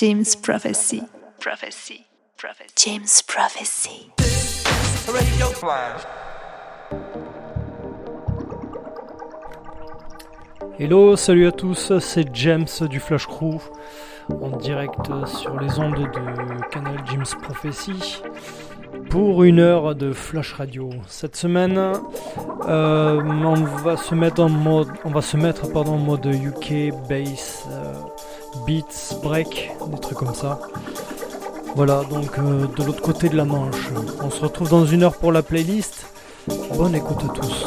James Prophecy. Prophecy. Prophecy. James Prophecy. Hello, salut à tous, c'est James du Flash Crew en direct sur les ondes de canal James Prophecy pour une heure de Flash Radio. Cette semaine, euh, on va se mettre en mode, on va se mettre pardon, en mode UK bass, euh, beats, break, des trucs comme ça. Voilà, donc euh, de l'autre côté de la Manche. On se retrouve dans une heure pour la playlist. Bonne écoute à tous.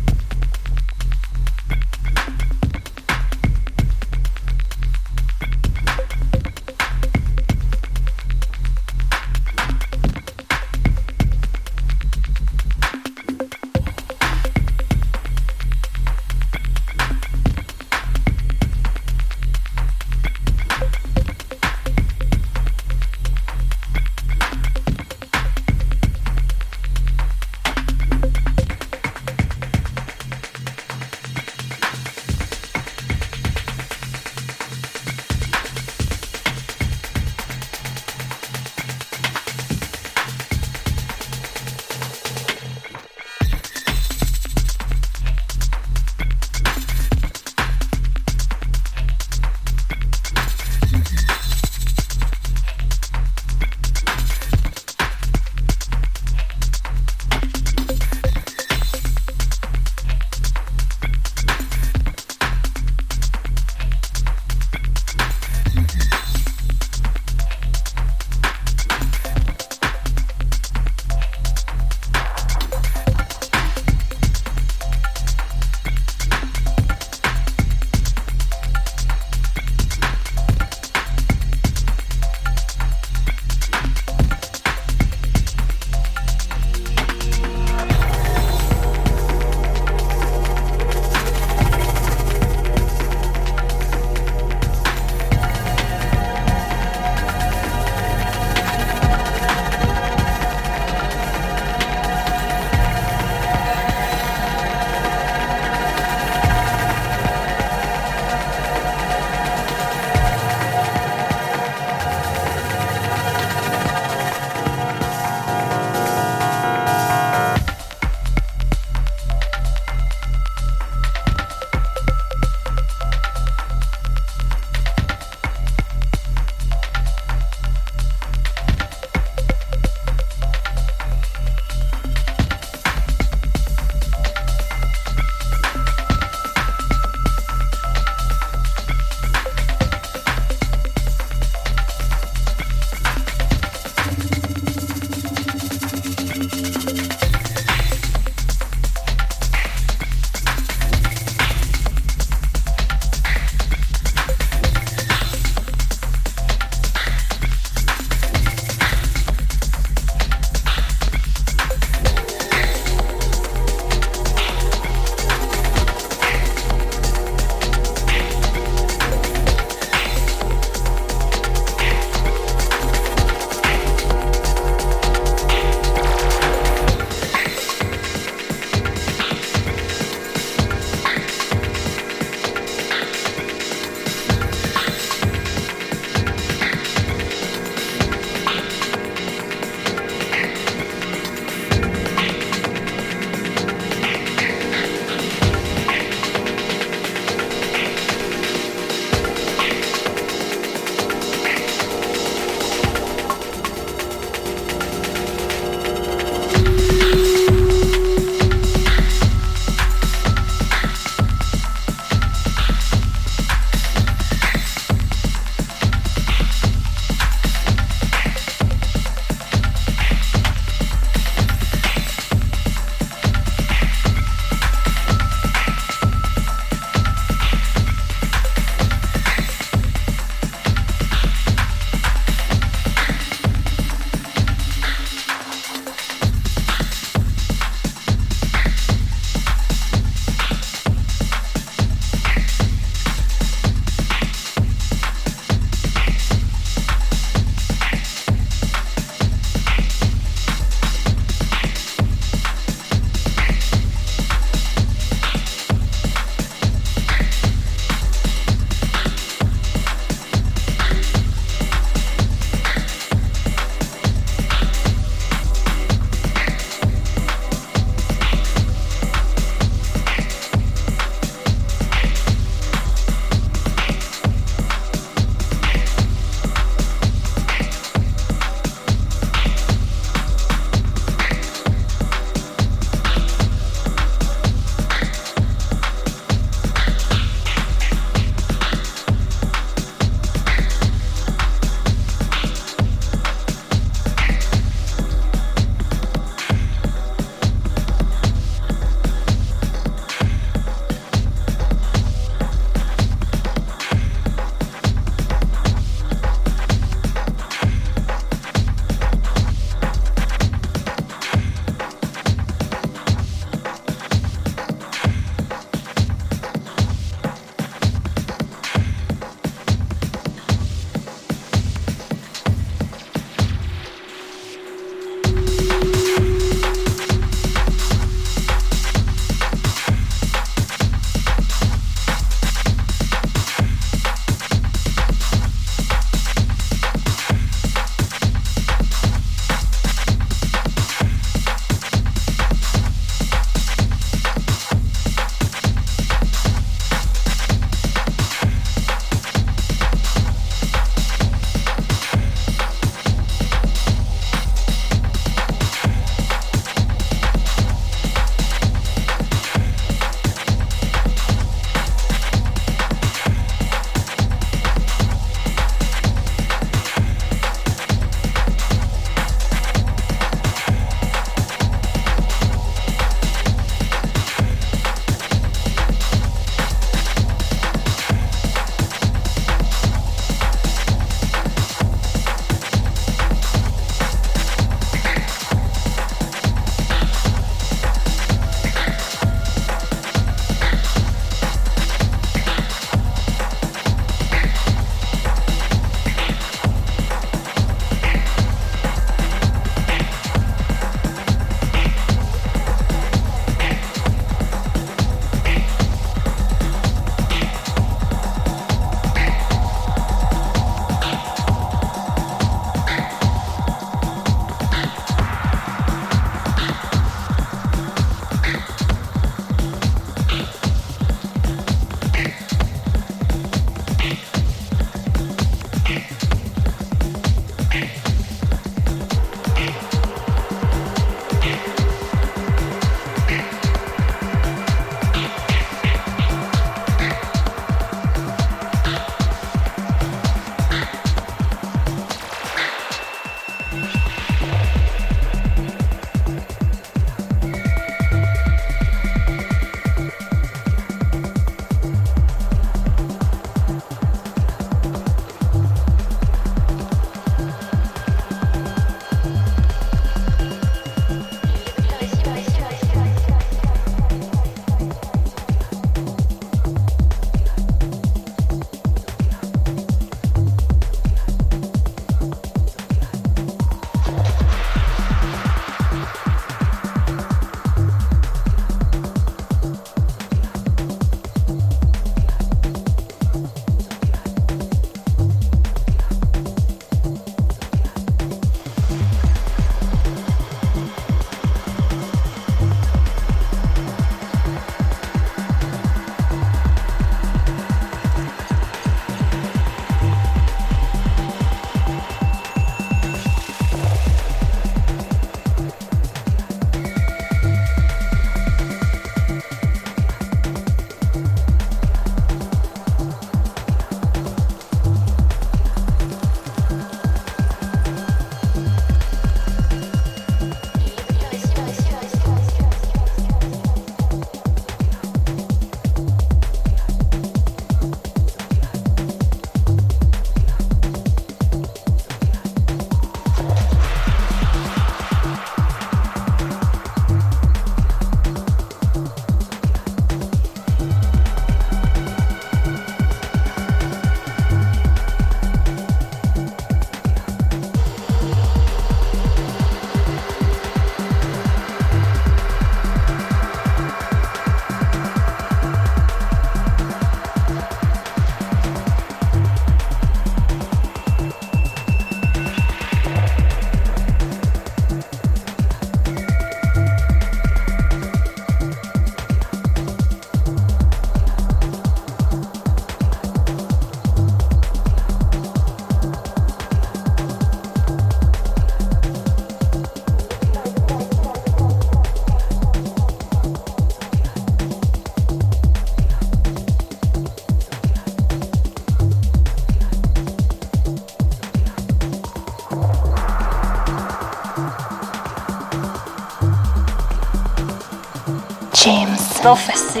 Prophecy.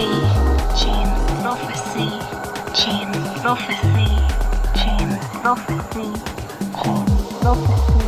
James Prophecy. James Prophecy. James Prophecy. James Prophecy.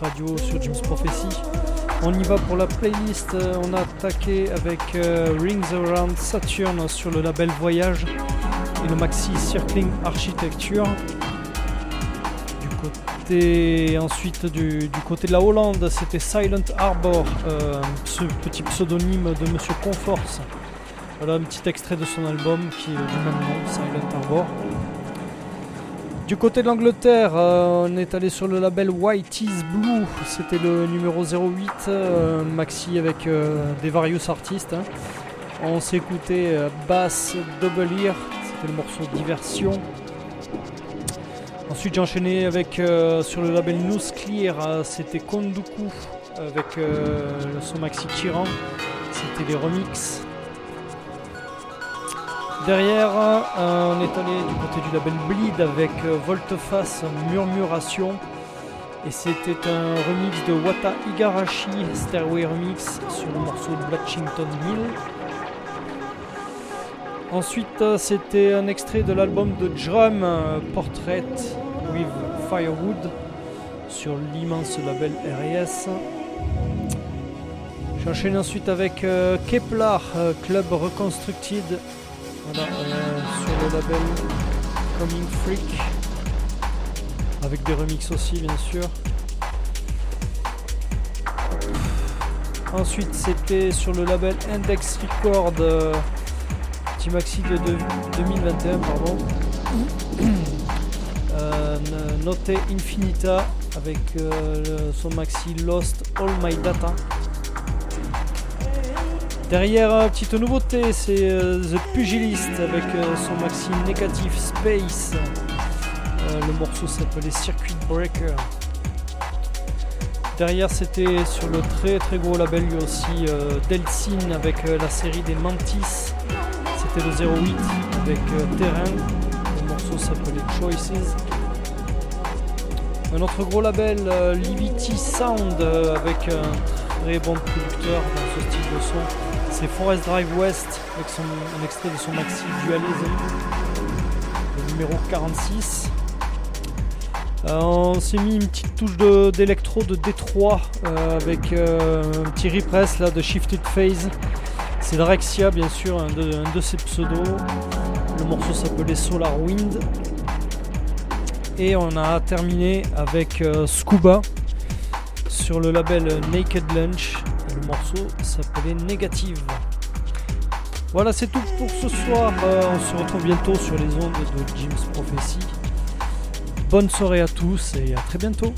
Radio, sur Jim's Prophecy. On y va pour la playlist. Euh, on a attaqué avec Rings Around Saturn sur le label Voyage et le maxi Circling Architecture. Du côté, ensuite, du, côté de la Hollande, c'était Silent Harbor, ce petit pseudonyme de Monsieur Conforce. Voilà un petit extrait de son album qui est du même nom, Silent Harbor. Du côté de l'Angleterre, euh, on est allé sur le label White is Blue, c'était le numéro 08, euh, maxi avec euh, des various artistes. Hein. On s'est écouté Bass Double Ear, c'était le morceau Diversion. Ensuite j'ai enchaîné avec sur le label News Clear, c'était Konduku avec son maxi Tyran, c'était les remixes. Derrière, euh, on est allé du côté du label Bleed avec euh, Volteface Murmuration. Et c'était un remix de Wata Igarashi, Stairway Remix, sur le morceau de Blatchington Mill. Ensuite, euh, c'était un extrait de l'album de Drum, Portrait with Firewood, sur l'immense label RS. J'enchaîne ensuite avec Kepler, Club Reconstructed, voilà, sur le label Coming Freak. Avec des remixes aussi, bien sûr. Ensuite, c'était sur le label Index Record, euh, petit maxi de, 2021, pardon. Euh, Note Infinita avec euh, son maxi Lost All My Data. Derrière, euh, petite nouveauté, c'est euh, The Pugilist avec euh, son maxi Negative Space. le morceau s'appelait Circuit Breaker. Derrière, c'était sur le très très gros label lui aussi Delcine avec la série des Mantis. C'était le 08 avec Terrain. Le morceau s'appelait Choices. Un autre gros label, Livity Sound, avec un très bon producteur dans ce style de son. C'est Forest Drive West avec son, un extrait de son maxi Dualism, le numéro 46. Euh, on s'est mis une petite touche d'électro de, Détroit euh, avec euh, un petit repress là, de Shifted Phase. C'est Drexia bien sûr, un de, ses pseudos. Le morceau s'appelait Solar Wind. Et on a terminé avec Scuba sur le label Naked Lunch morceau s'appelait Négative. Voilà, c'est tout pour ce soir. Euh, on se retrouve bientôt sur les ondes de Jim's Prophecy. Bonne soirée à tous et à très bientôt.